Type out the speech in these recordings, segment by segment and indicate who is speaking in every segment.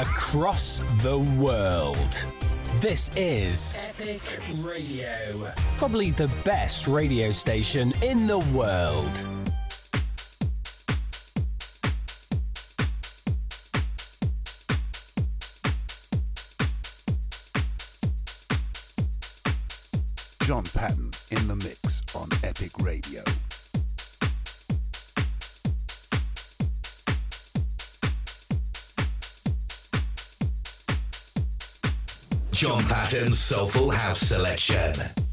Speaker 1: across the world. This is
Speaker 2: Epic Radio.
Speaker 1: probably the best radio station in the world.
Speaker 3: John Patton in the mix on Epic Radio.
Speaker 4: John Patton's Soulful House Selection.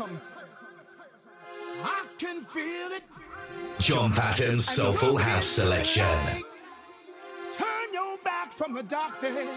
Speaker 5: I can feel it.
Speaker 6: John Patton's Soulful House Selection.
Speaker 5: Turn your back from the darkness.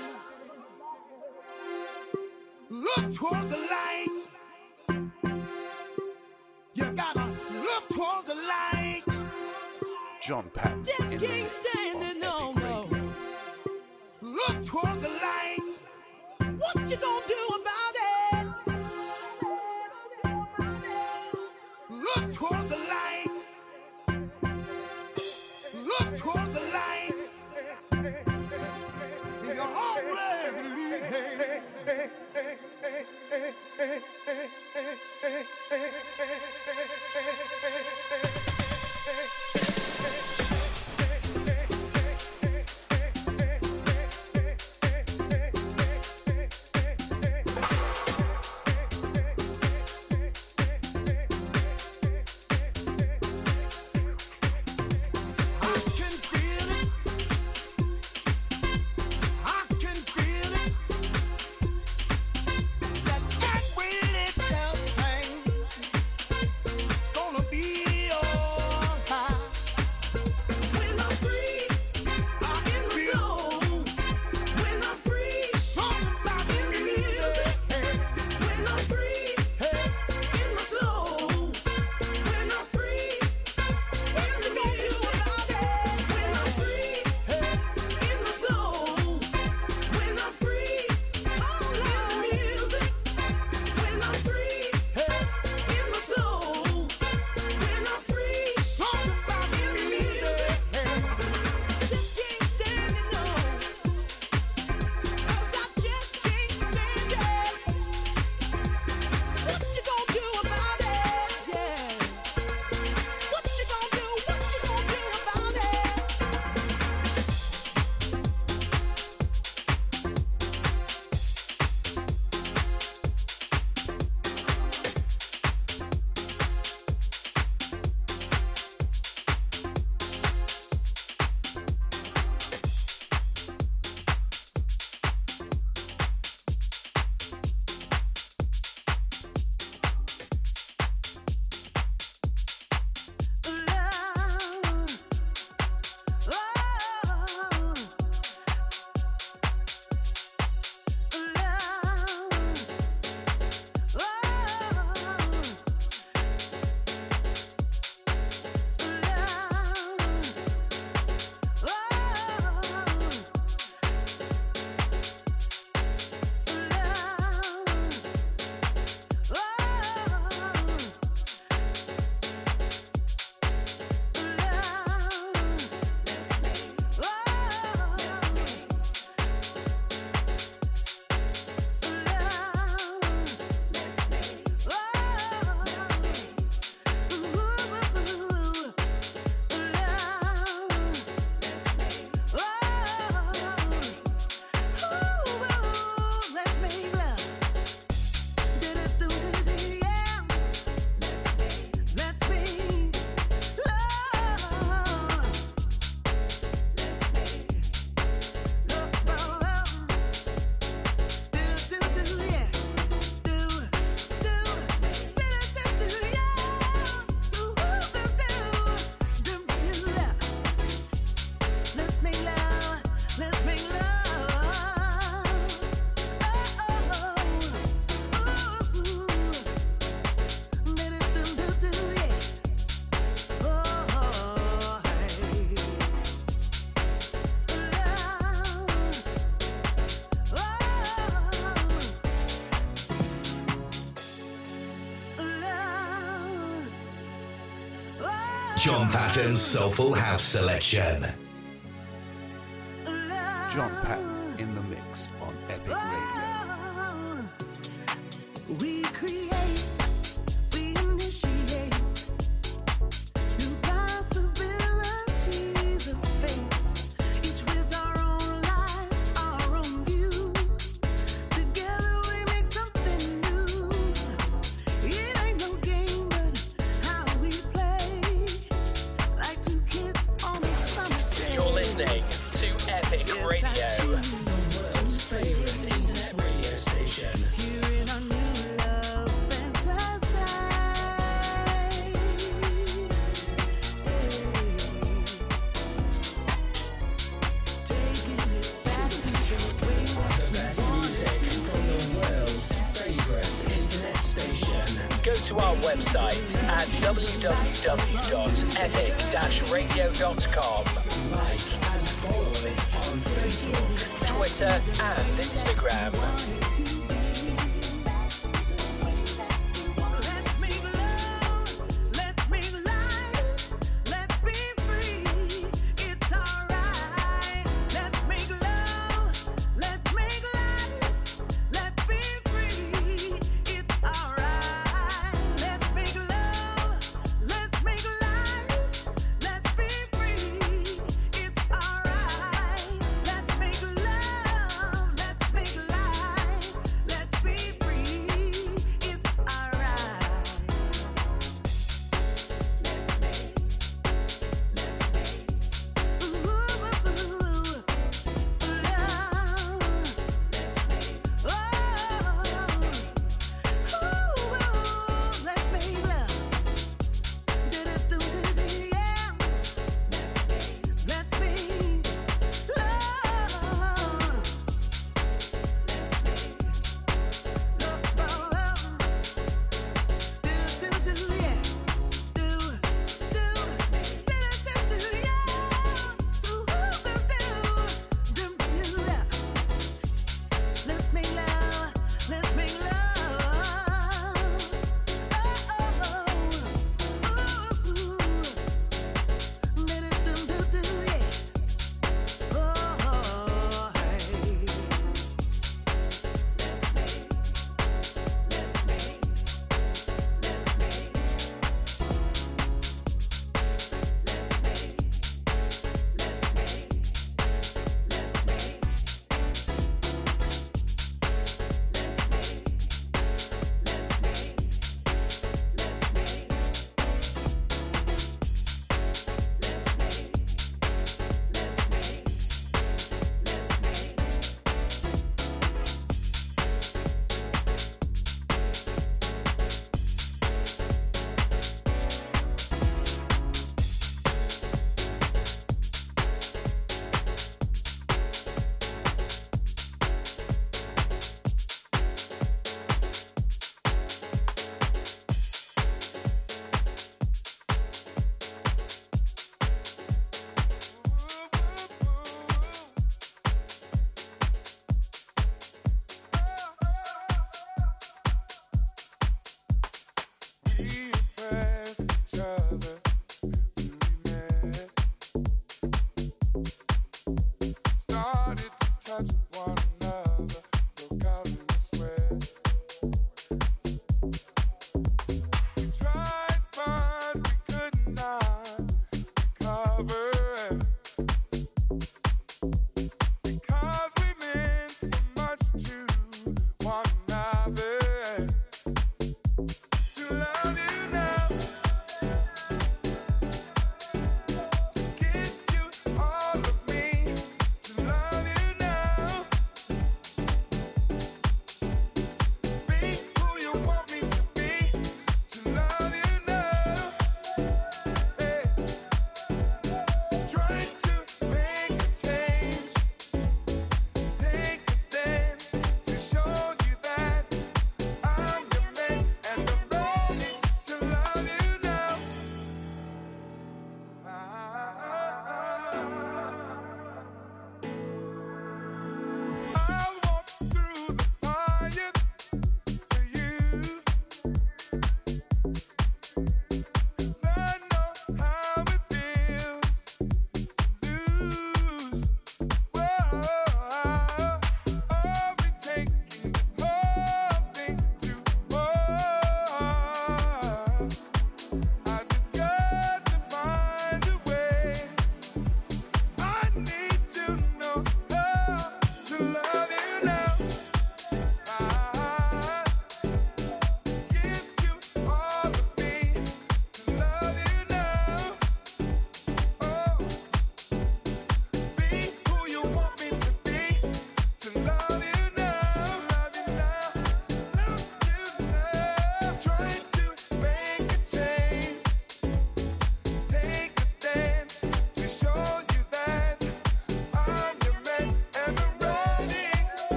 Speaker 7: Patton
Speaker 6: Soulful House Selection.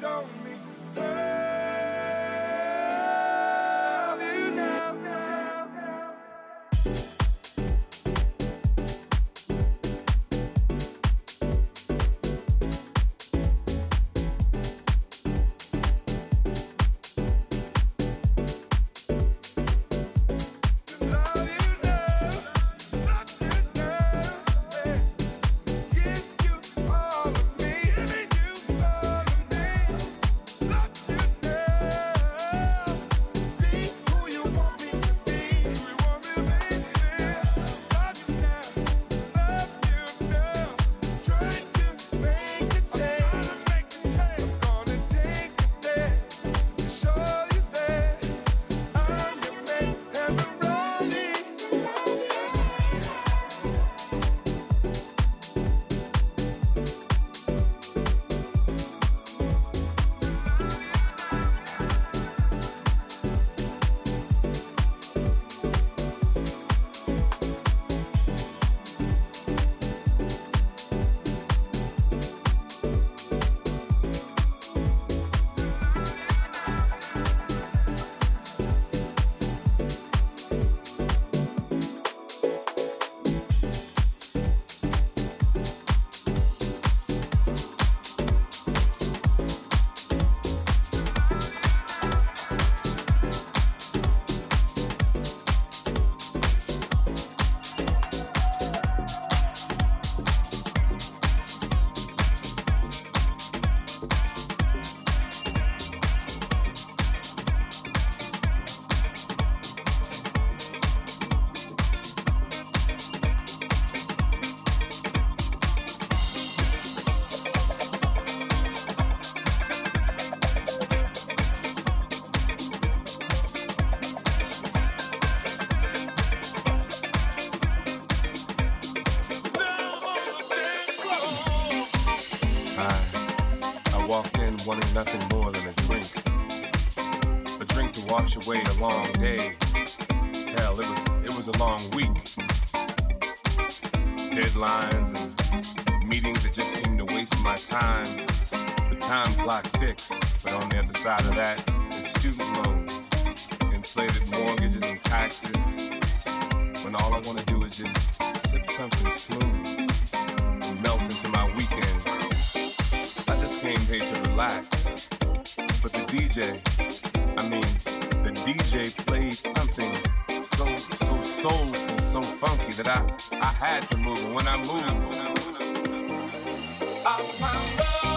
Speaker 8: show me. mortgages and taxes when all I want to do is just sip something smooth and melt into my weekend. I just came here to relax, but the DJ, I mean, the DJ played something so, so soulful, so funky that I, I had to move. And when I moved, I found love.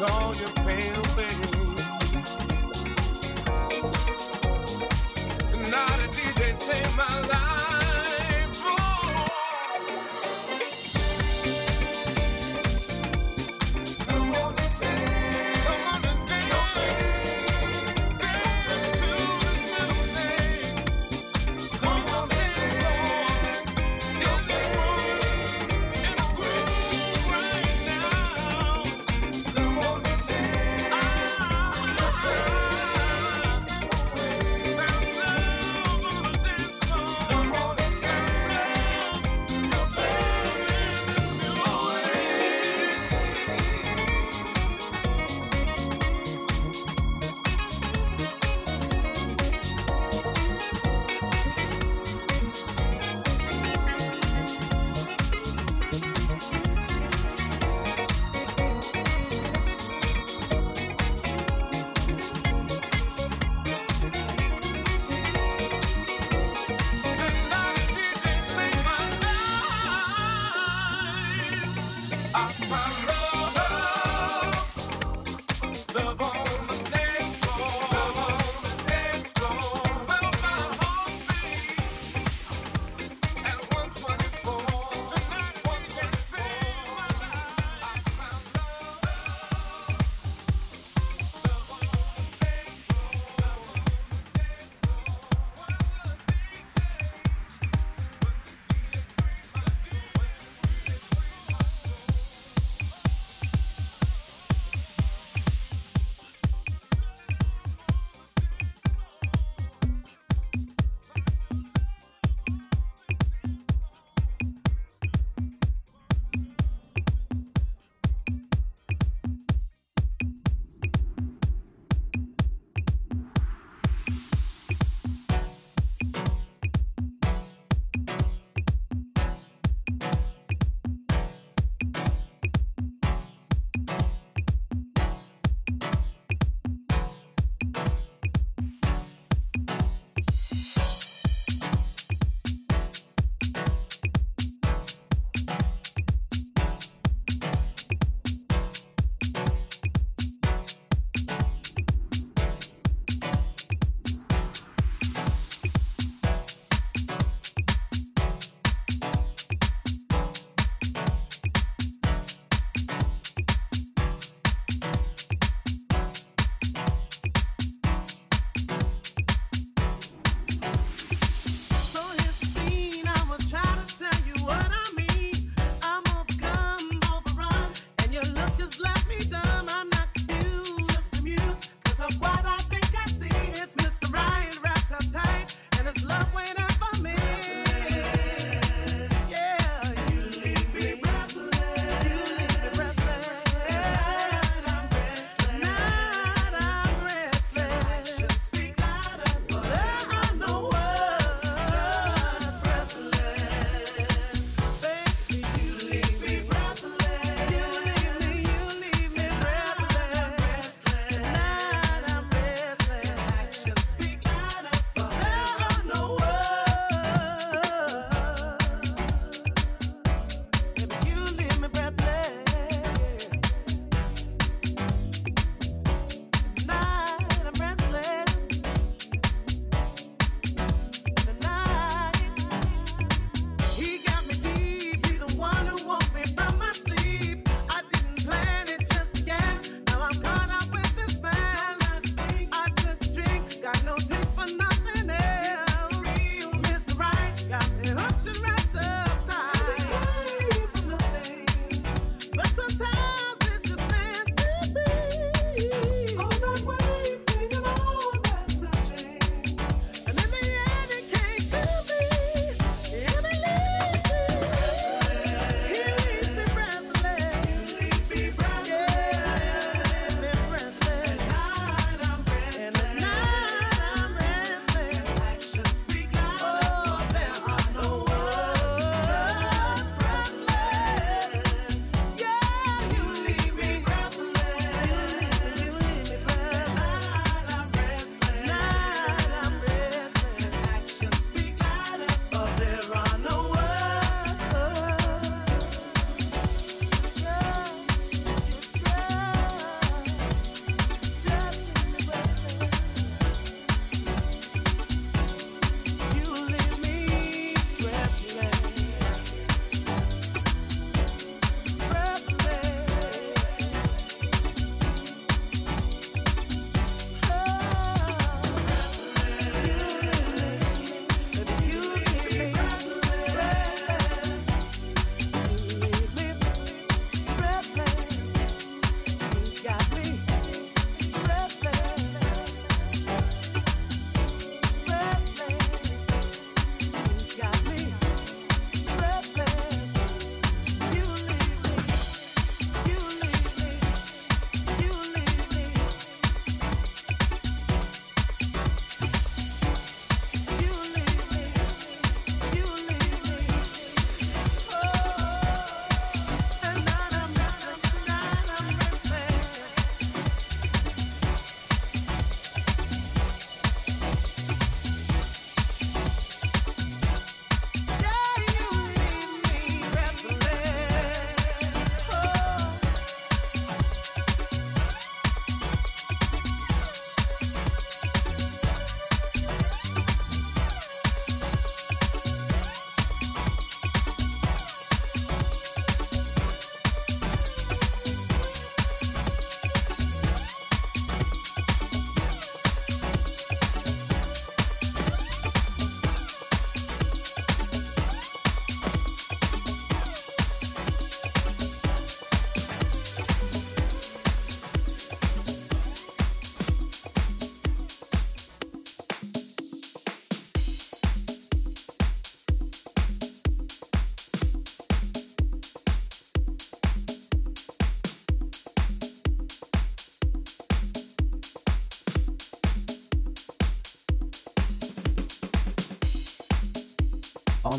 Speaker 8: saw your. Tonight a DJ saved my life.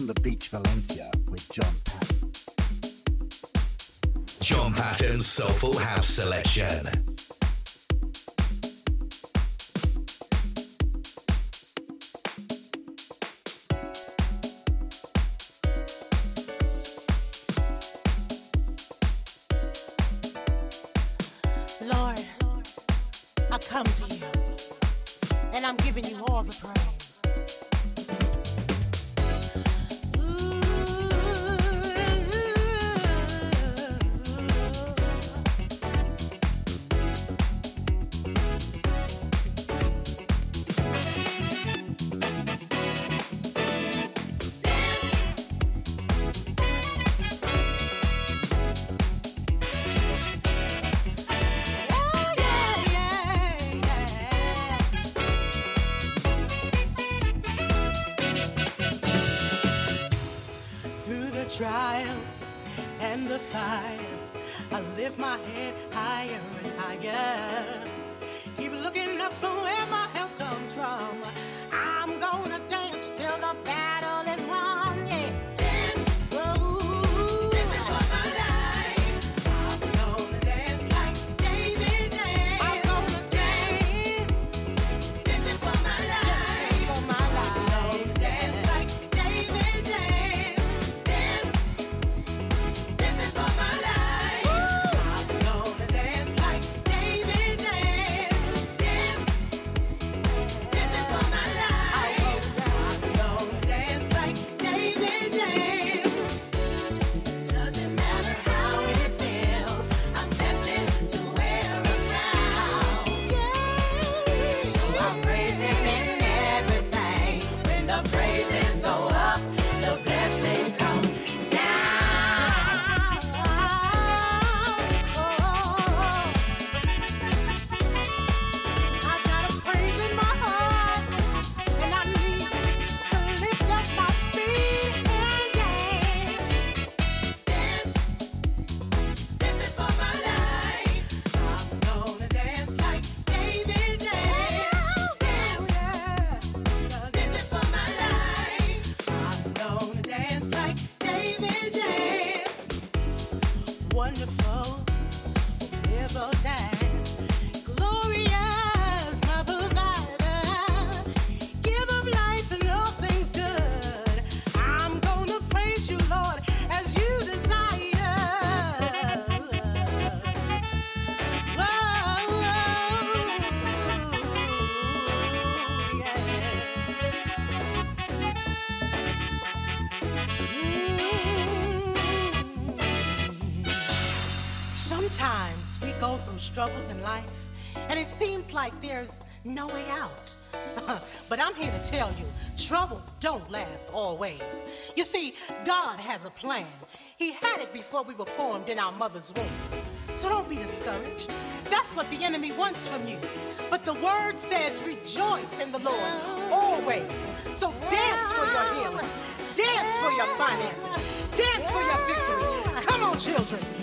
Speaker 8: On the
Speaker 3: Beach Valencia with John Patton.
Speaker 9: John Patton's Soulful House Selection.
Speaker 6: Lord, I come to you, and I'm giving you all the praise. struggles in life, and it seems like there's no way out. but I'm here to tell you trouble don't last always. You see, God has a plan. He had it before we were formed in our mother's womb. So don't be discouraged. That's what the enemy wants from you. But the word says, rejoice in the Lord always. So dance for your healing, dance for your finances, dance for your victory. Come on, children.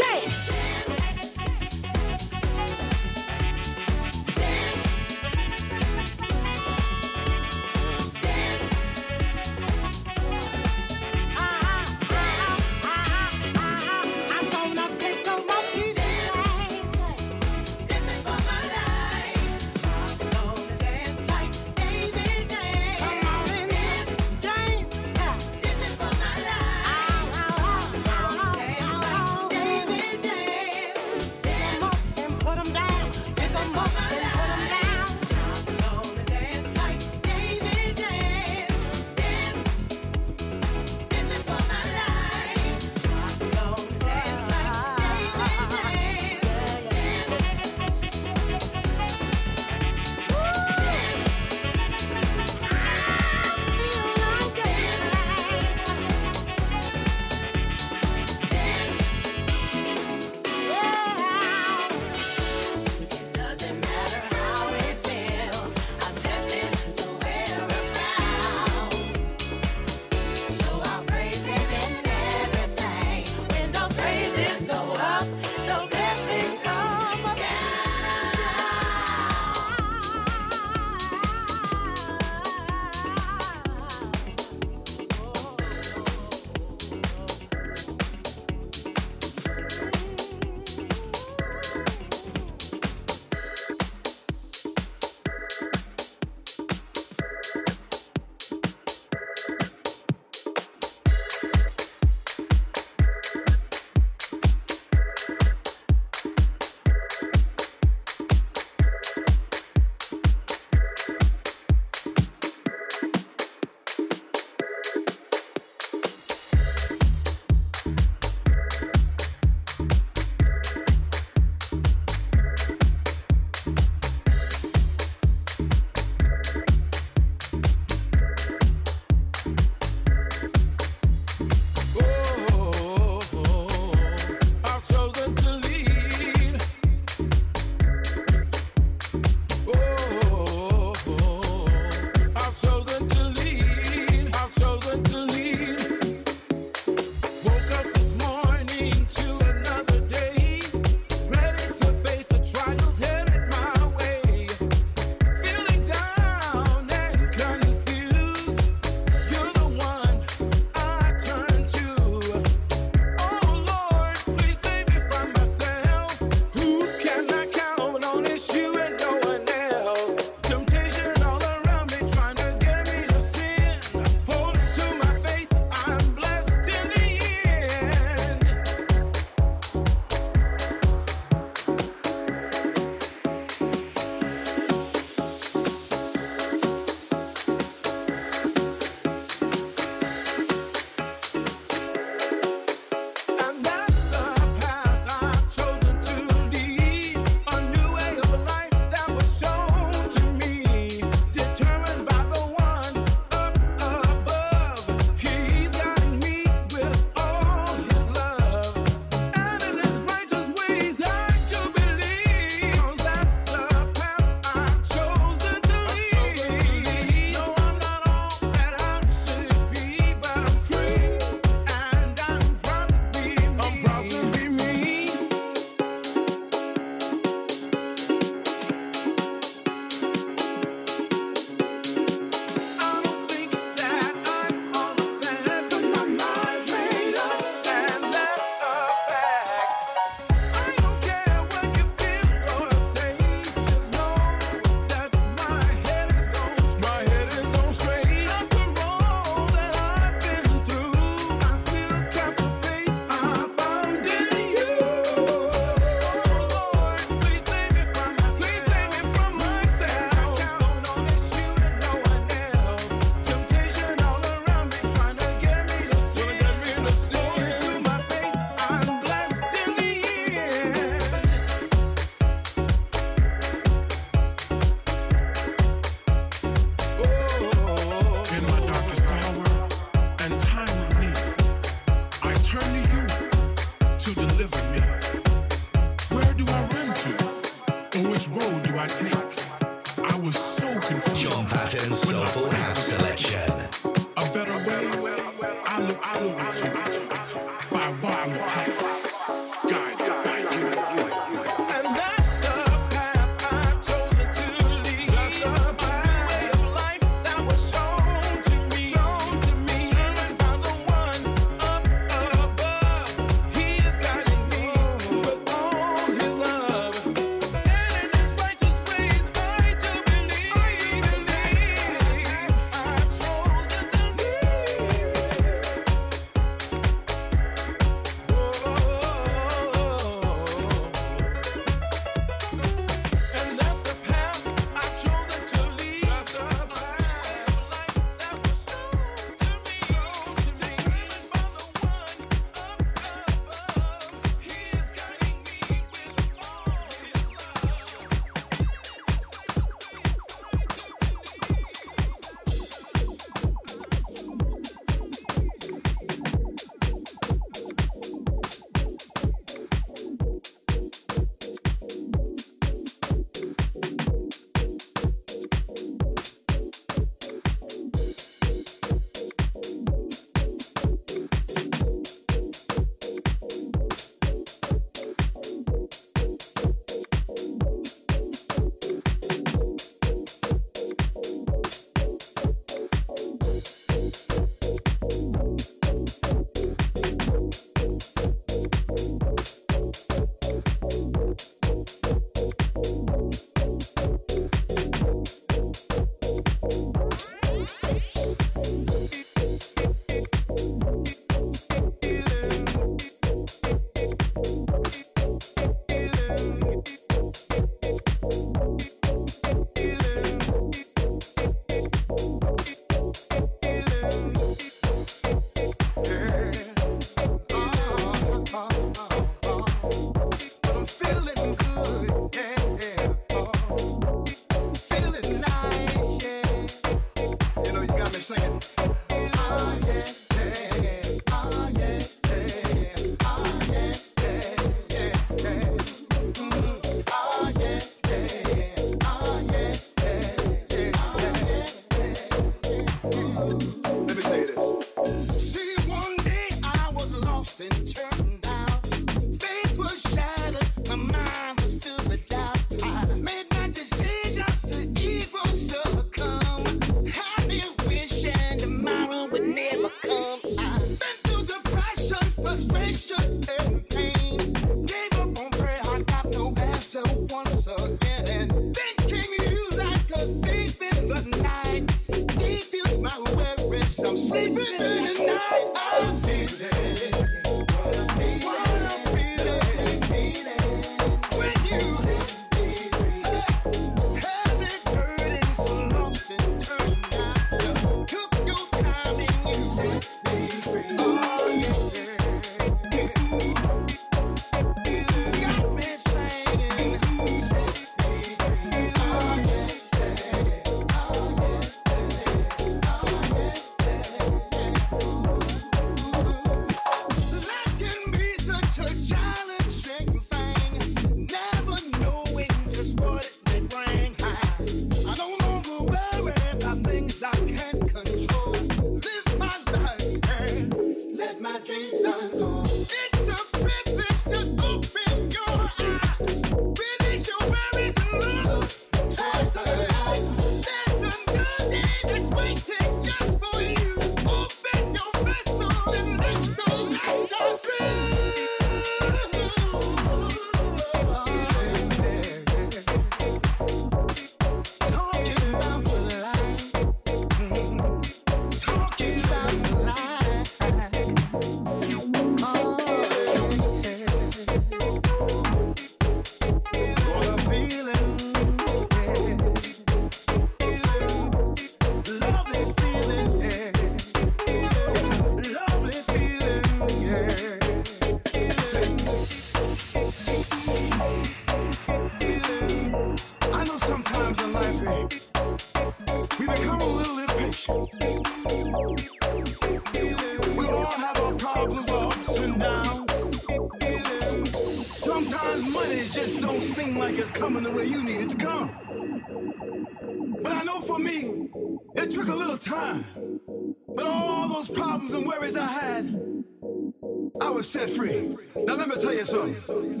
Speaker 10: was
Speaker 4: set free. Now let me tell you something.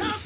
Speaker 11: Up.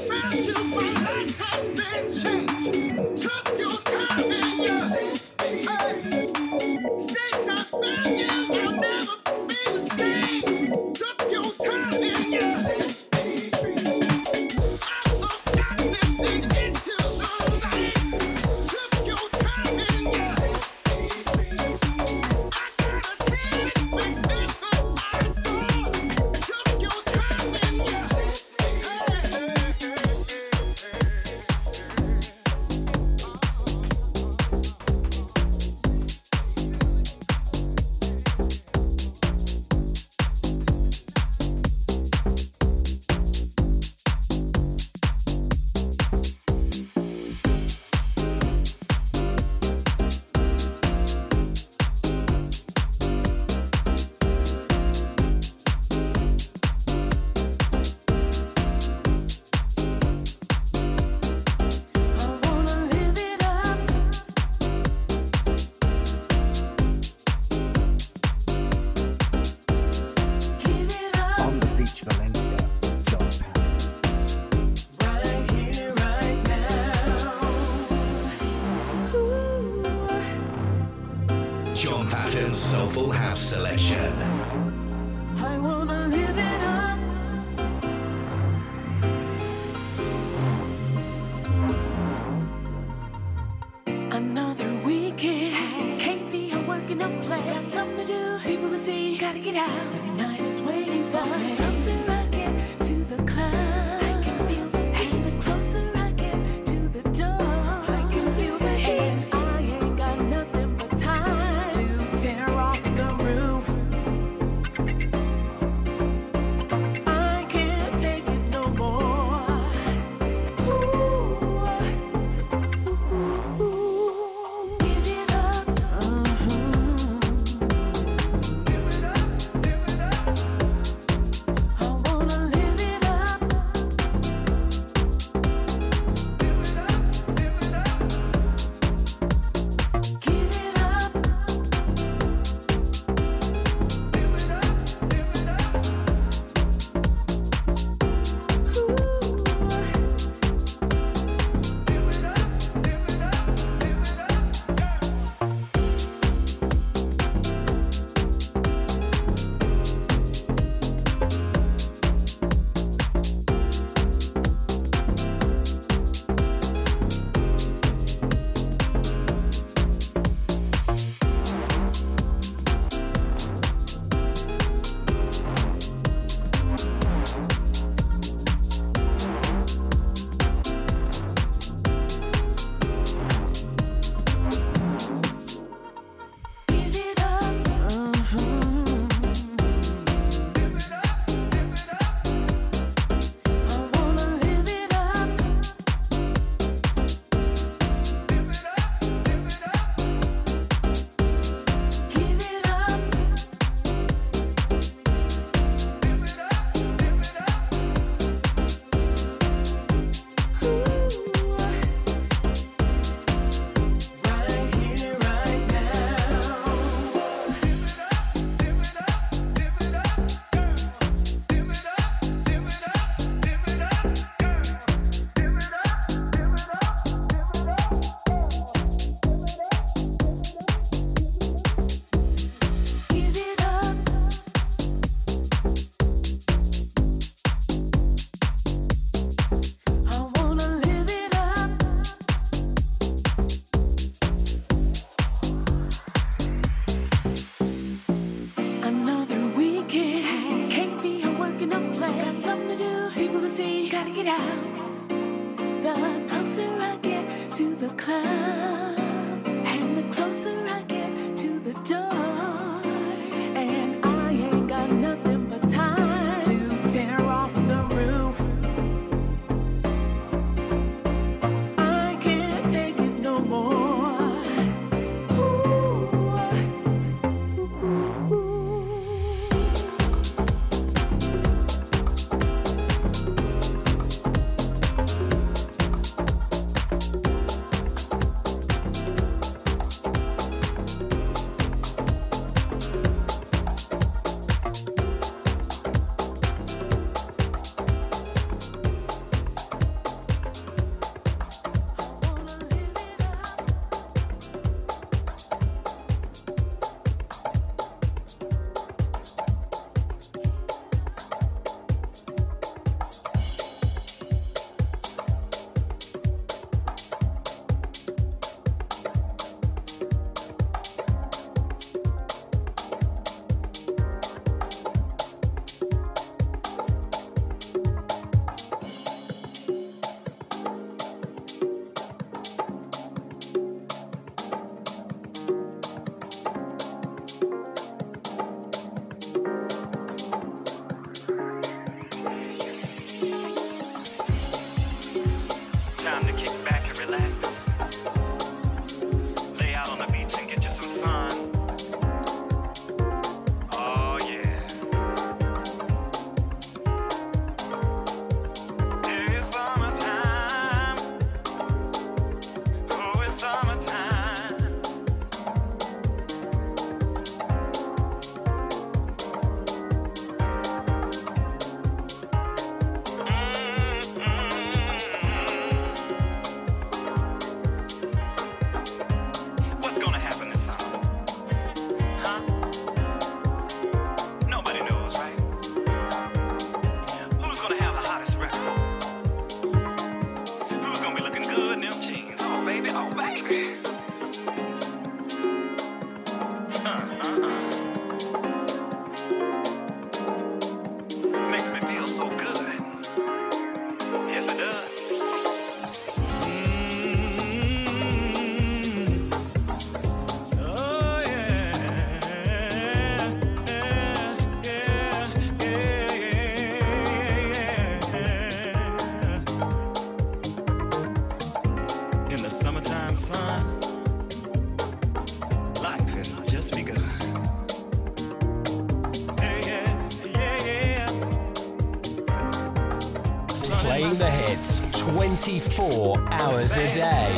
Speaker 12: 24 hours a day.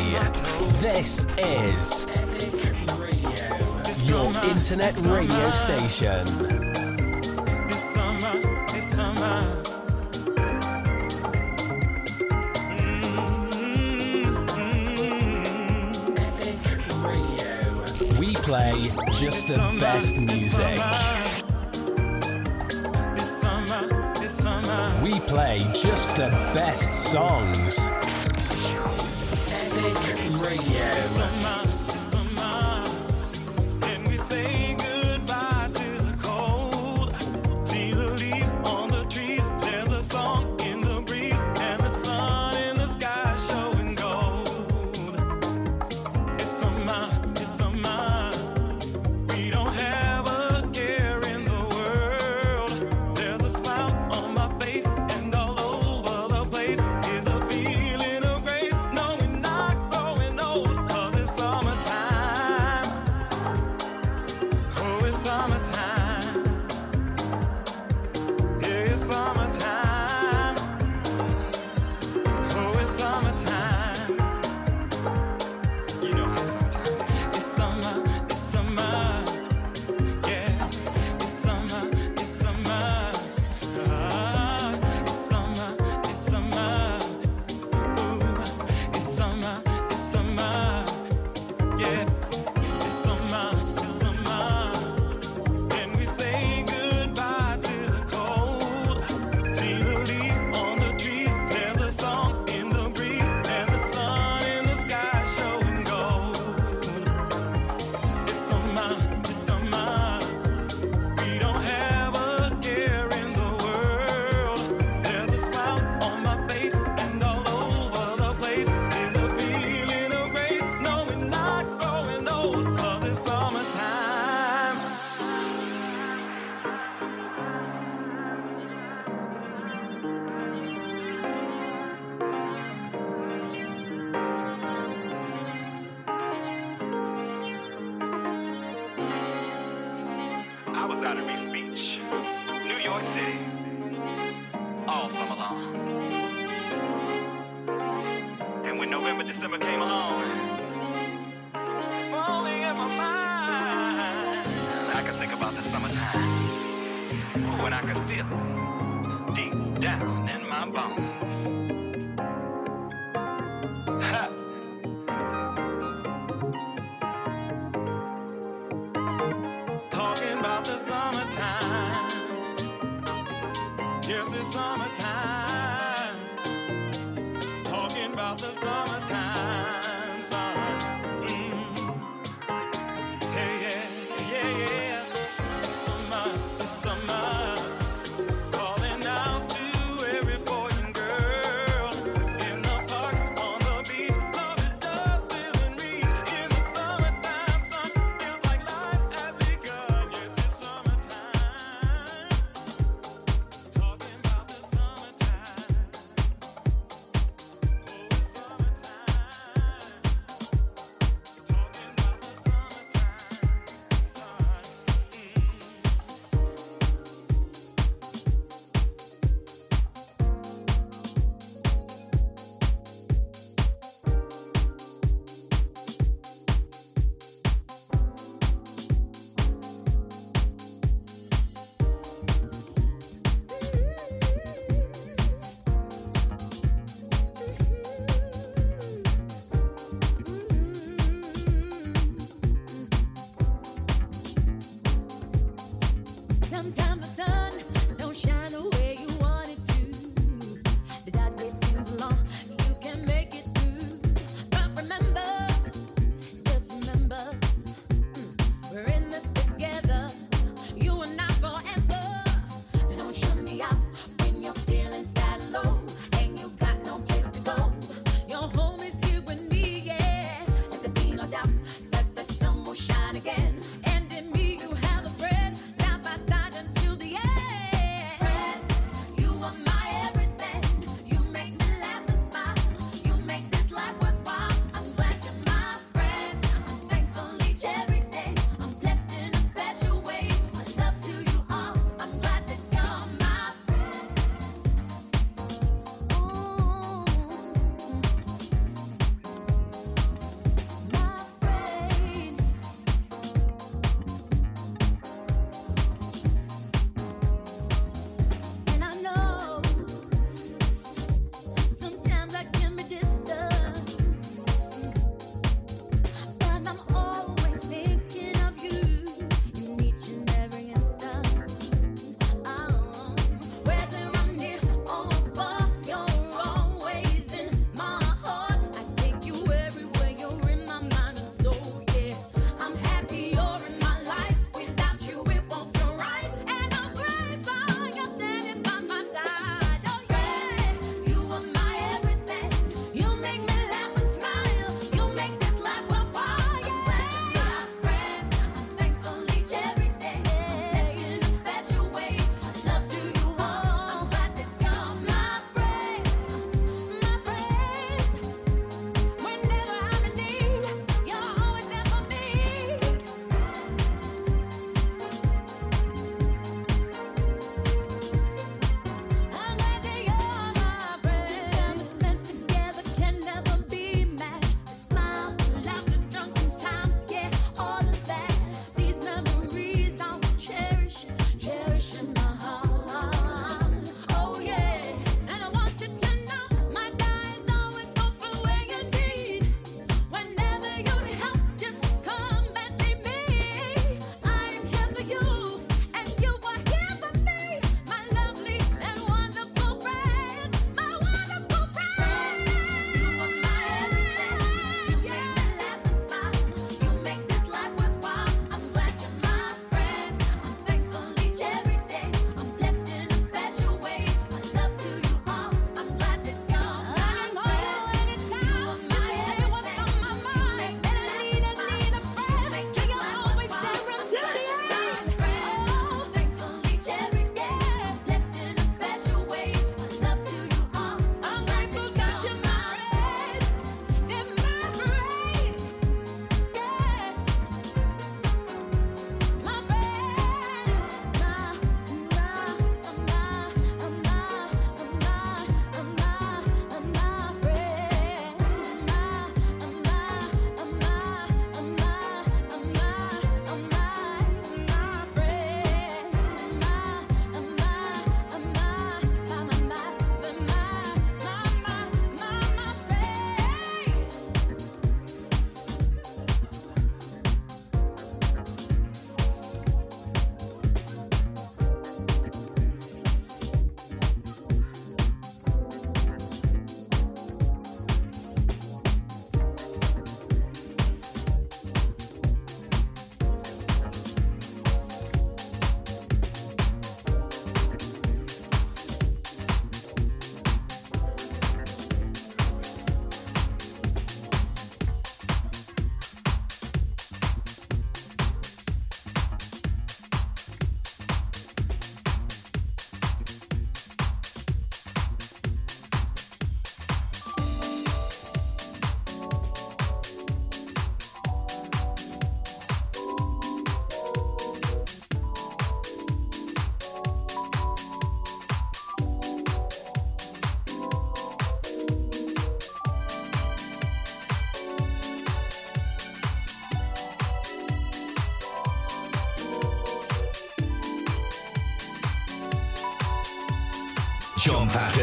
Speaker 12: This is your internet radio station. We play just the best music. We play just the best songs.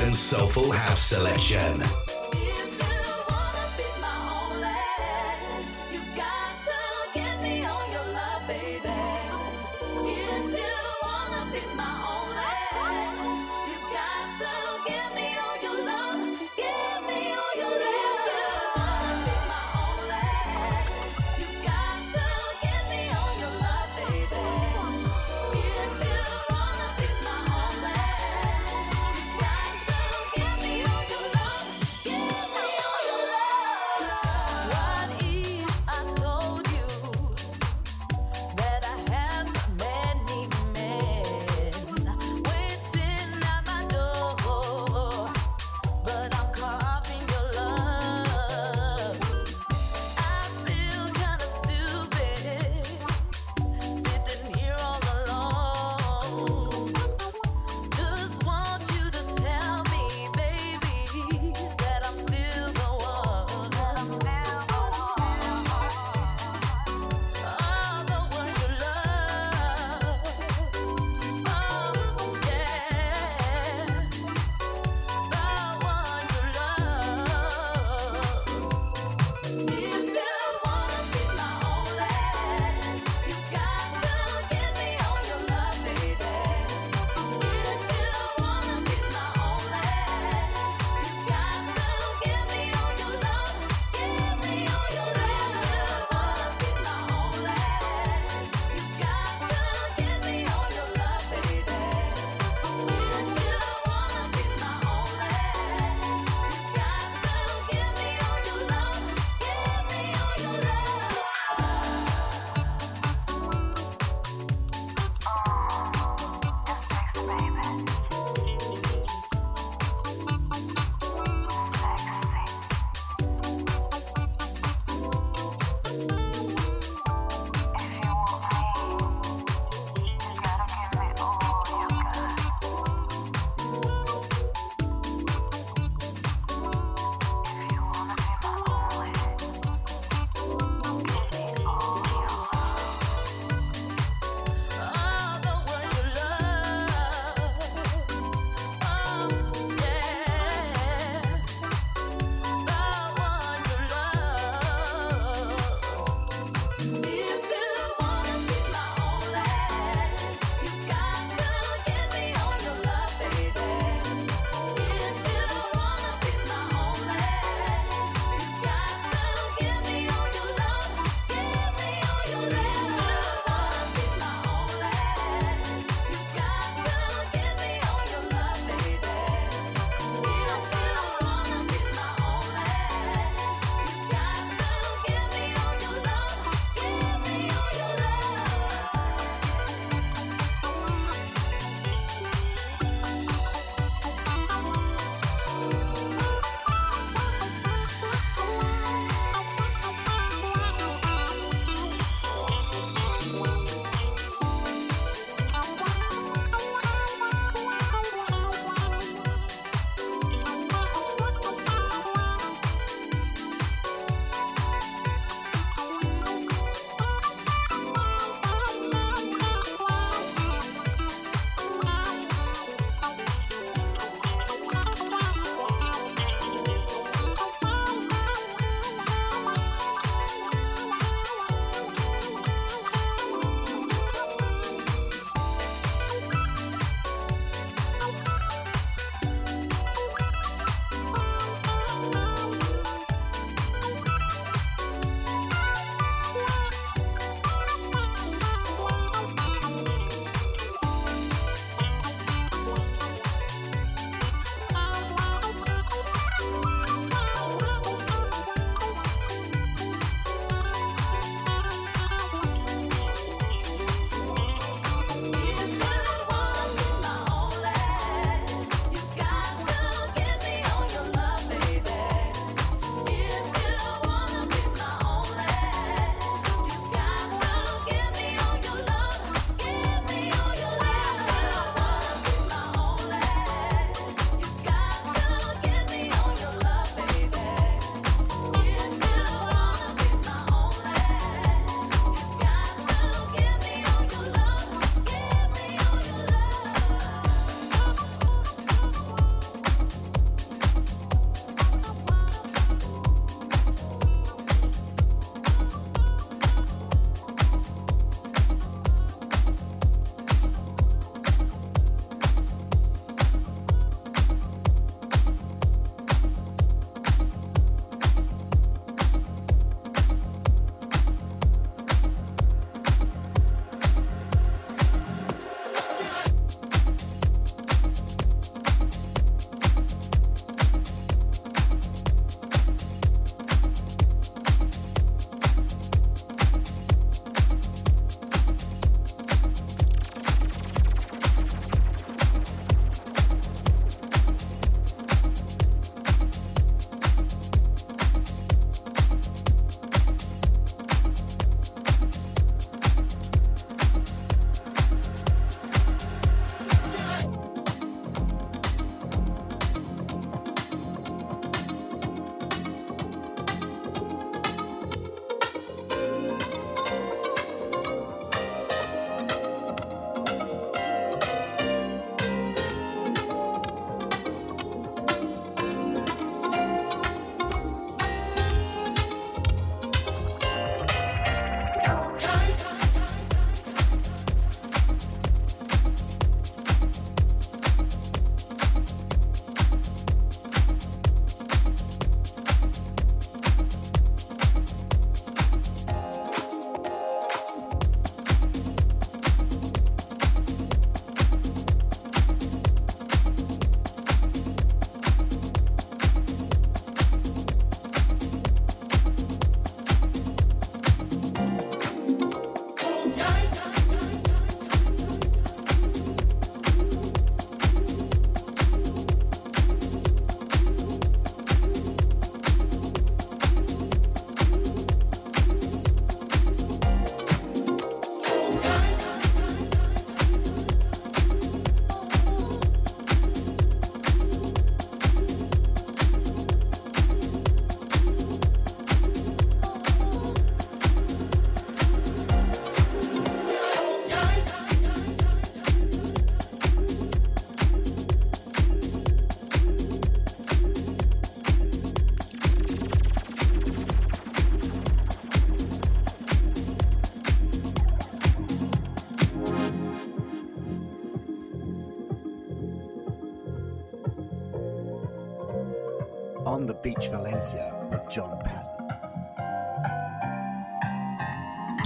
Speaker 9: Patton's Soulful House Selection.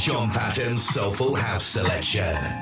Speaker 3: John
Speaker 9: Patton's Soulful House Selection.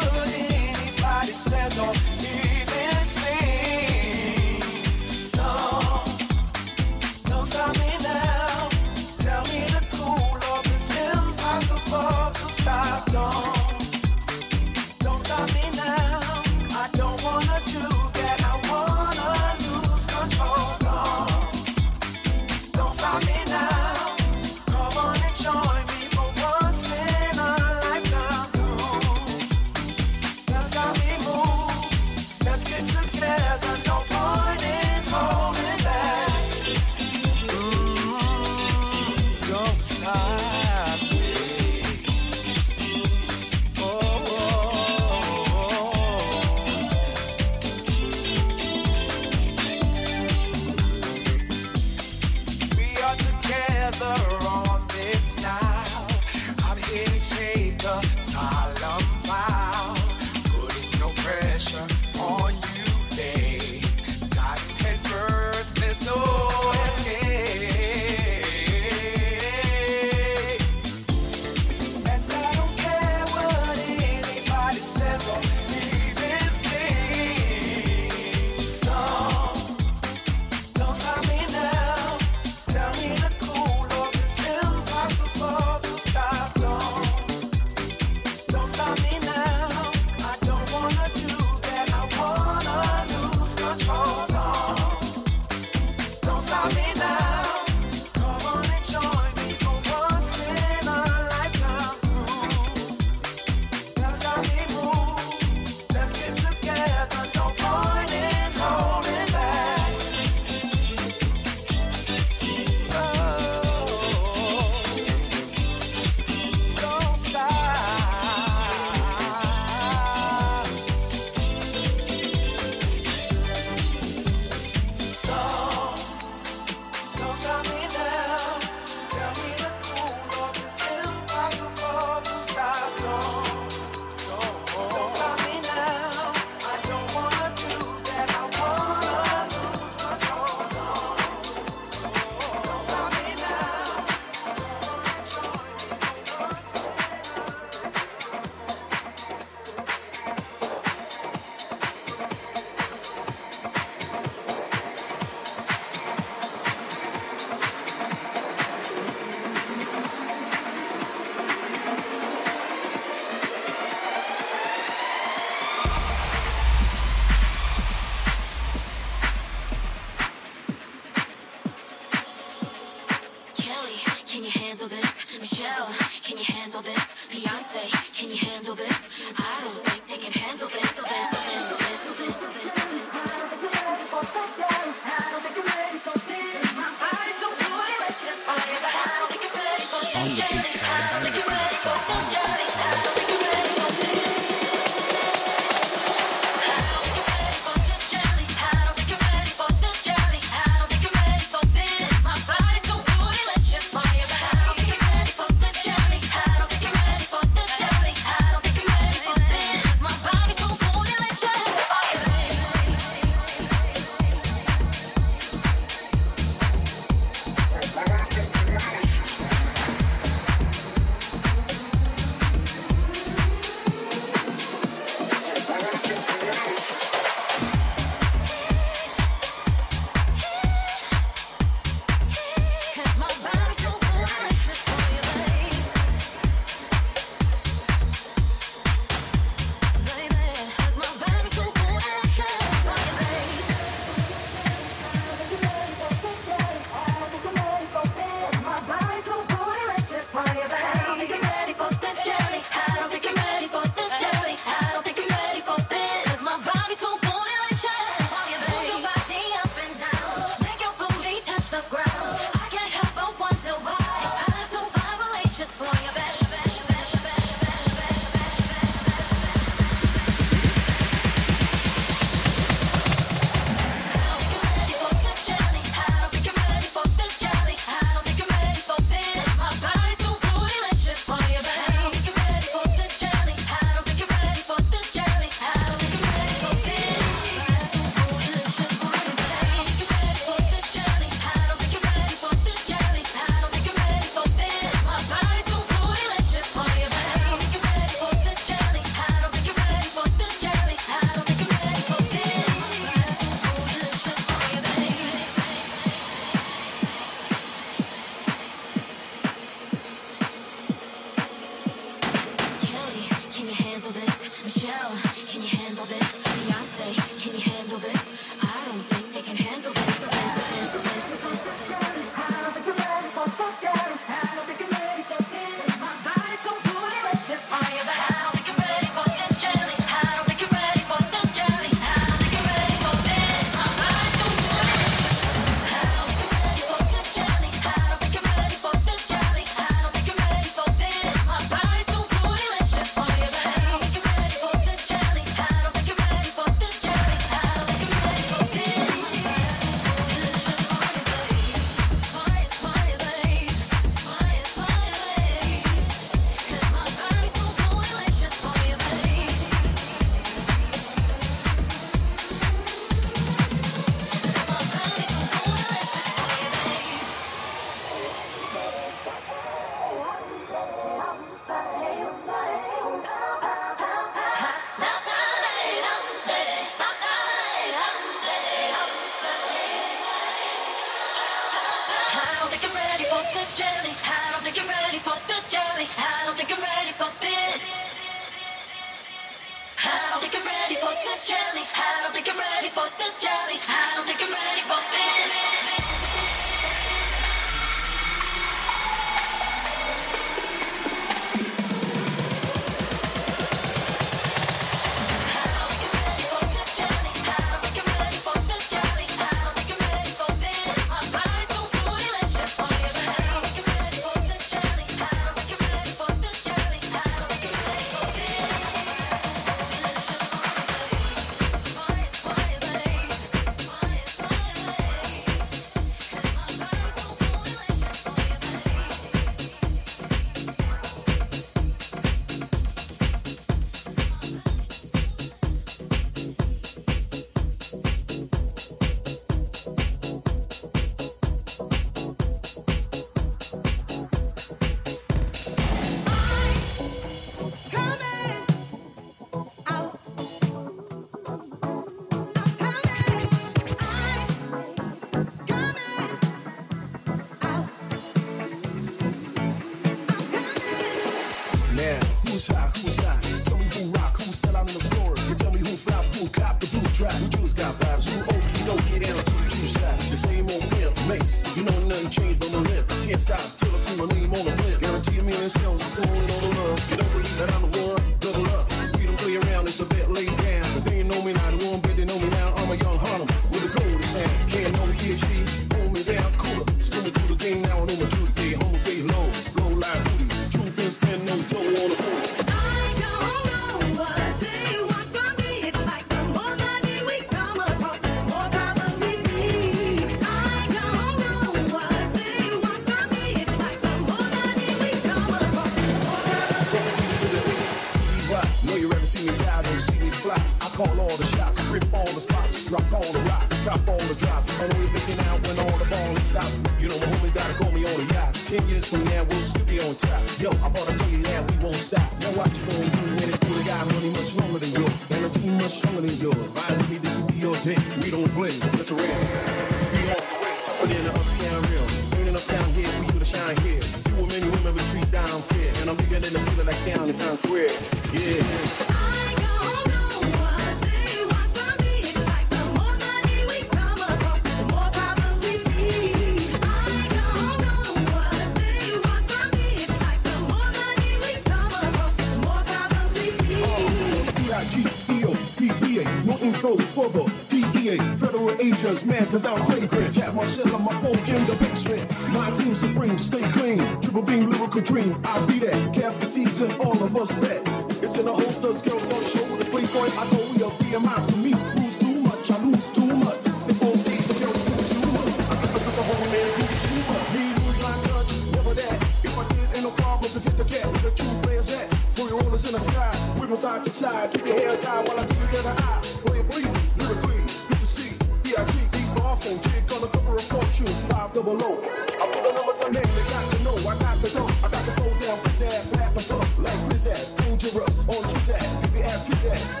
Speaker 13: is?
Speaker 5: Dangerous, on you
Speaker 14: said, If you ask, is said,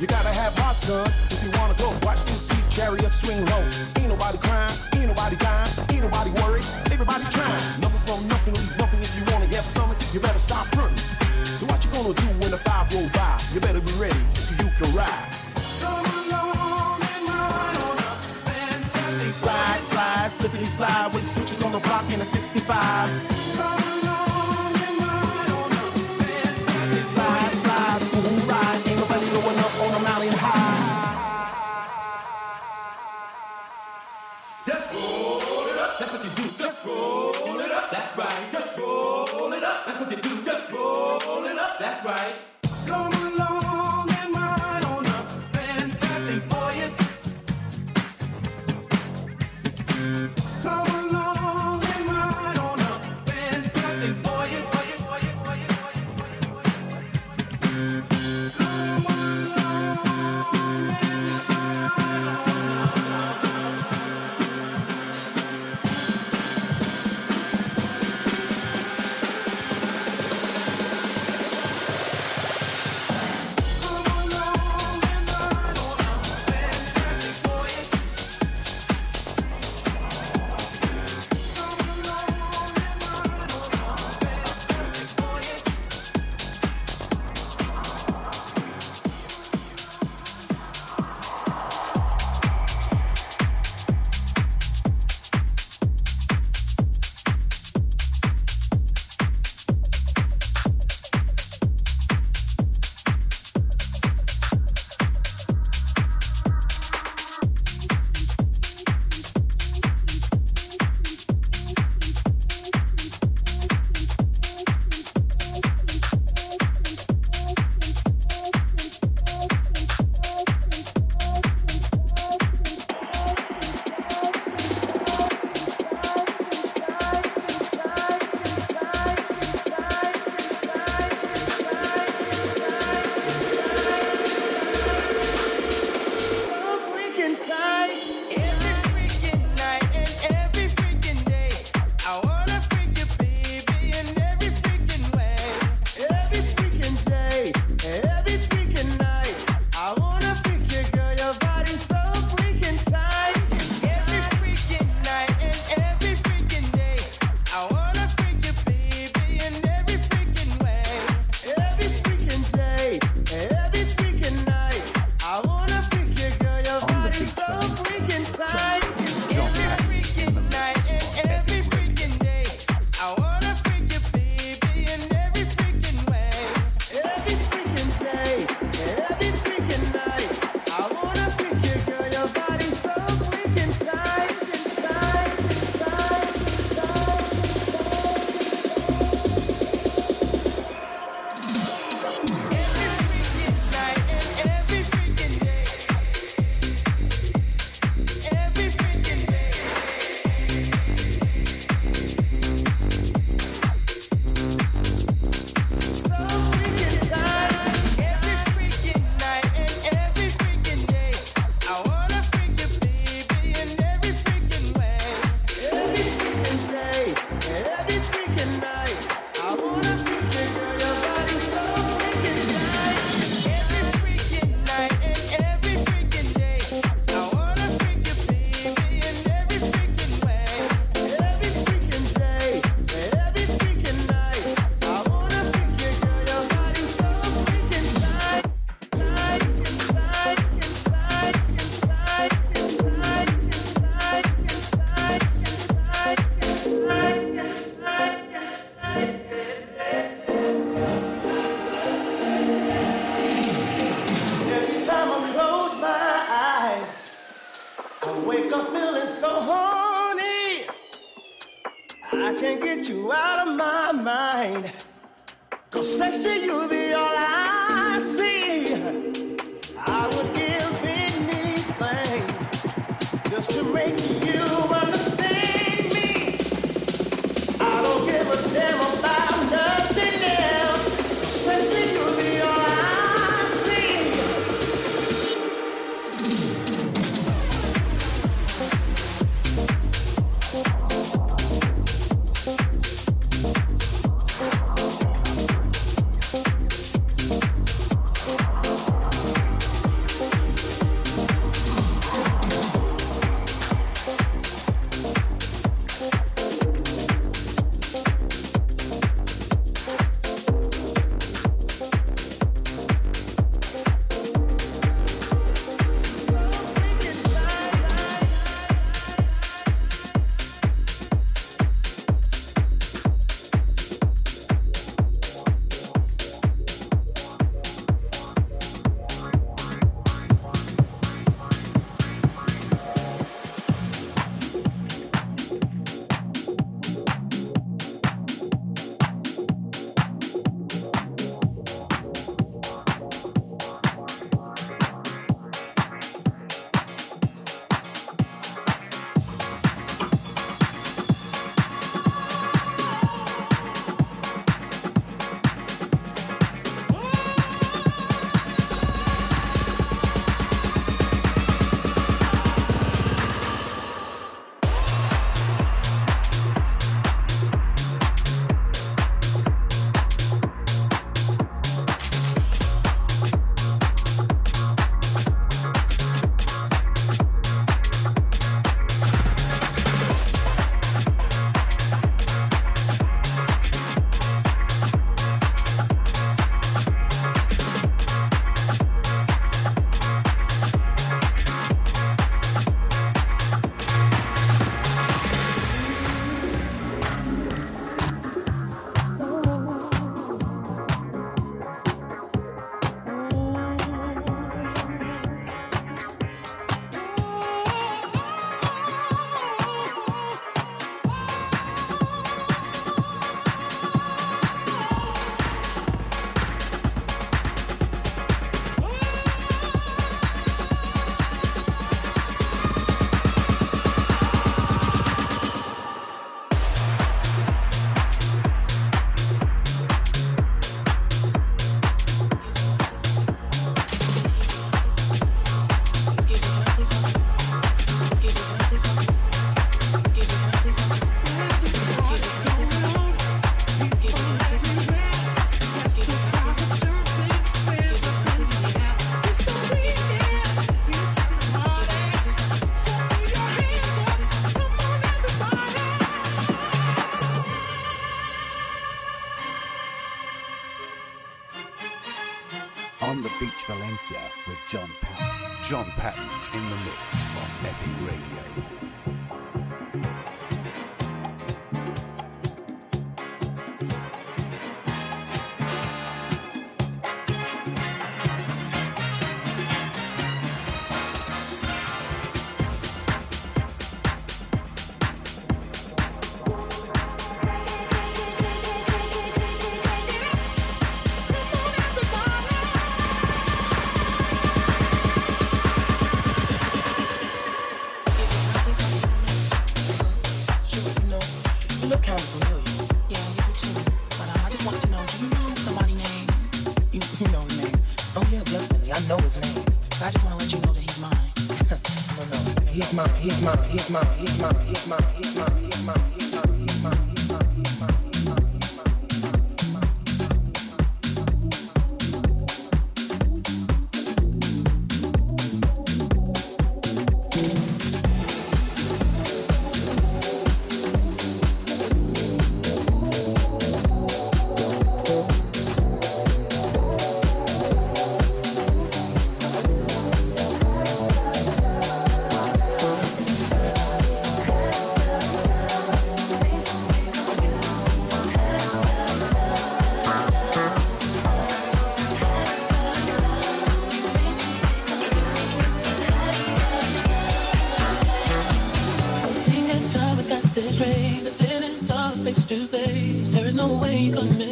Speaker 14: You gotta have heart, son, if you wanna go. Watch this sweet chariot swing low. Ain't nobody crying, ain't nobody dying, ain't nobody worried. Everybody trying. Nothing from nothing leaves nothing. If you wanna have something, you better stop fronting. So what you gonna do when the five roll by? You better be ready so you can ride. Slide, slide, slippity slide with switches on the block in a 65.
Speaker 11: what you do, just roll it up. That's right.
Speaker 6: John Patton
Speaker 15: no
Speaker 16: way you could.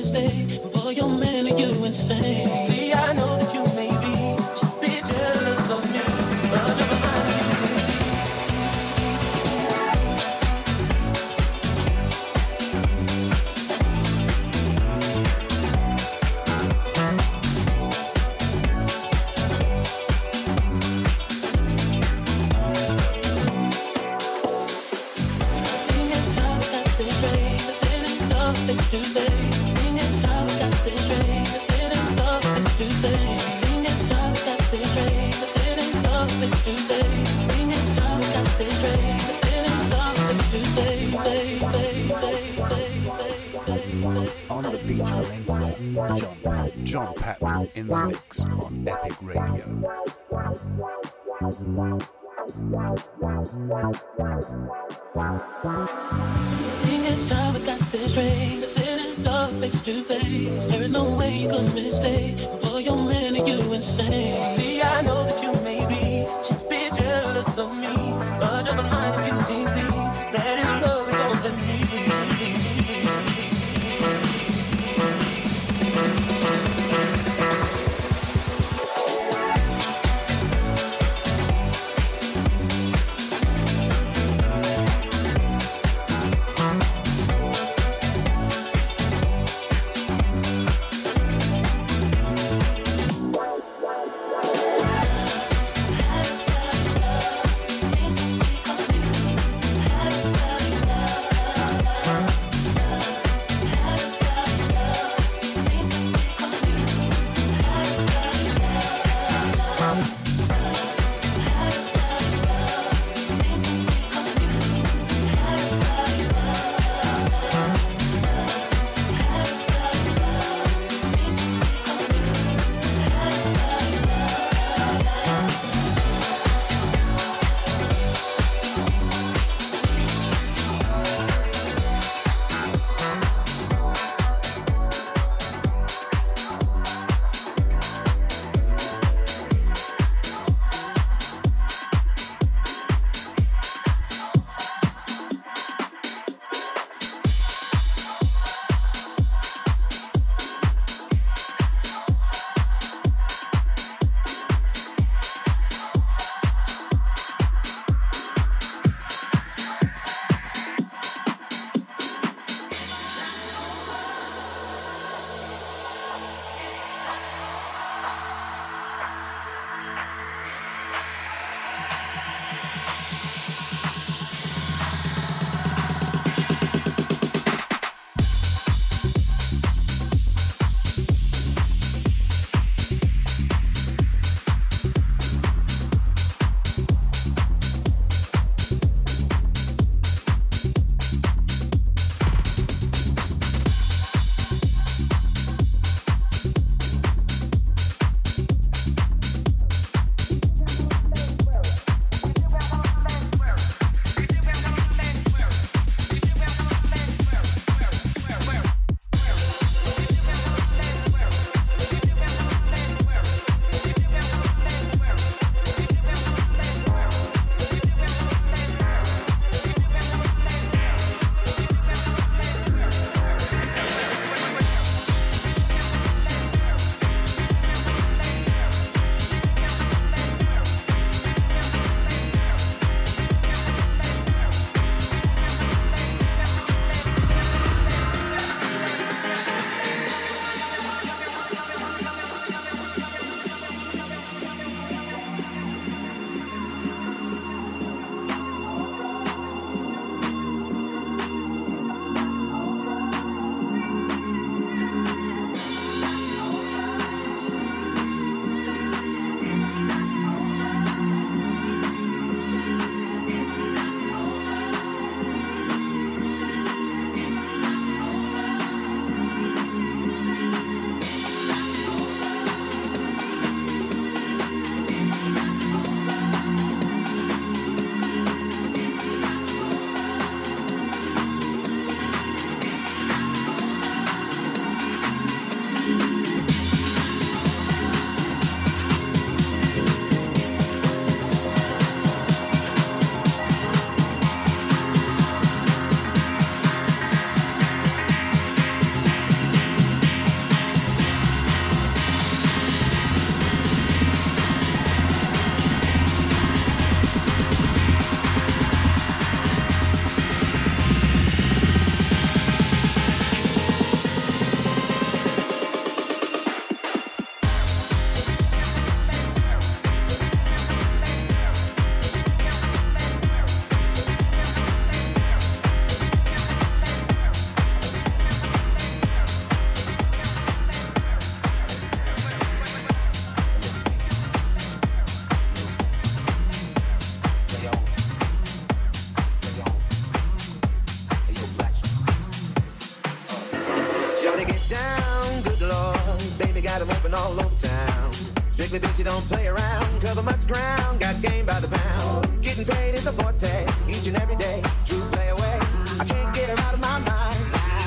Speaker 16: You
Speaker 17: don't play around. Cover much ground, got game by the pound. Getting paid is a forte, each and every day. True play away. I can't get her out of my mind.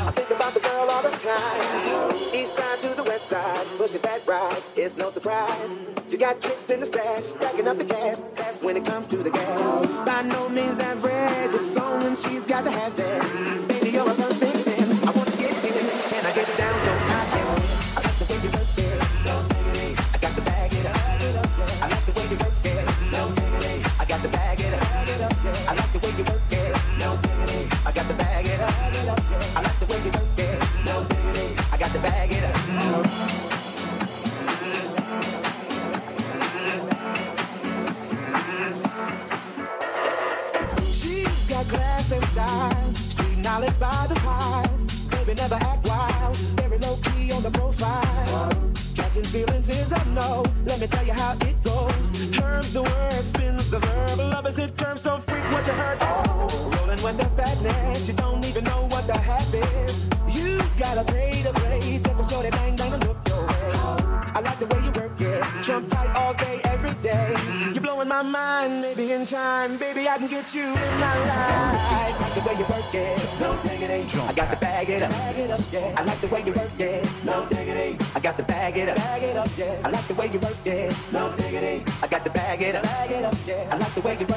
Speaker 17: I think about the girl all the time. East side to the west side, pushing fat rides. It's no surprise. She got tricks in the stash, stacking up the cash. That's when it comes to the gas. By no means average, it's someone she's got to have that. Time, baby I can get you in my life. Like the way you work it, no diggity. I got to bag it up, yeah. I like the way you work it, no diggity. I got to bag it up, bag it up, yeah. I like the way you work it, no diggity. I got to bag it up, bag it up, yeah. I like the way you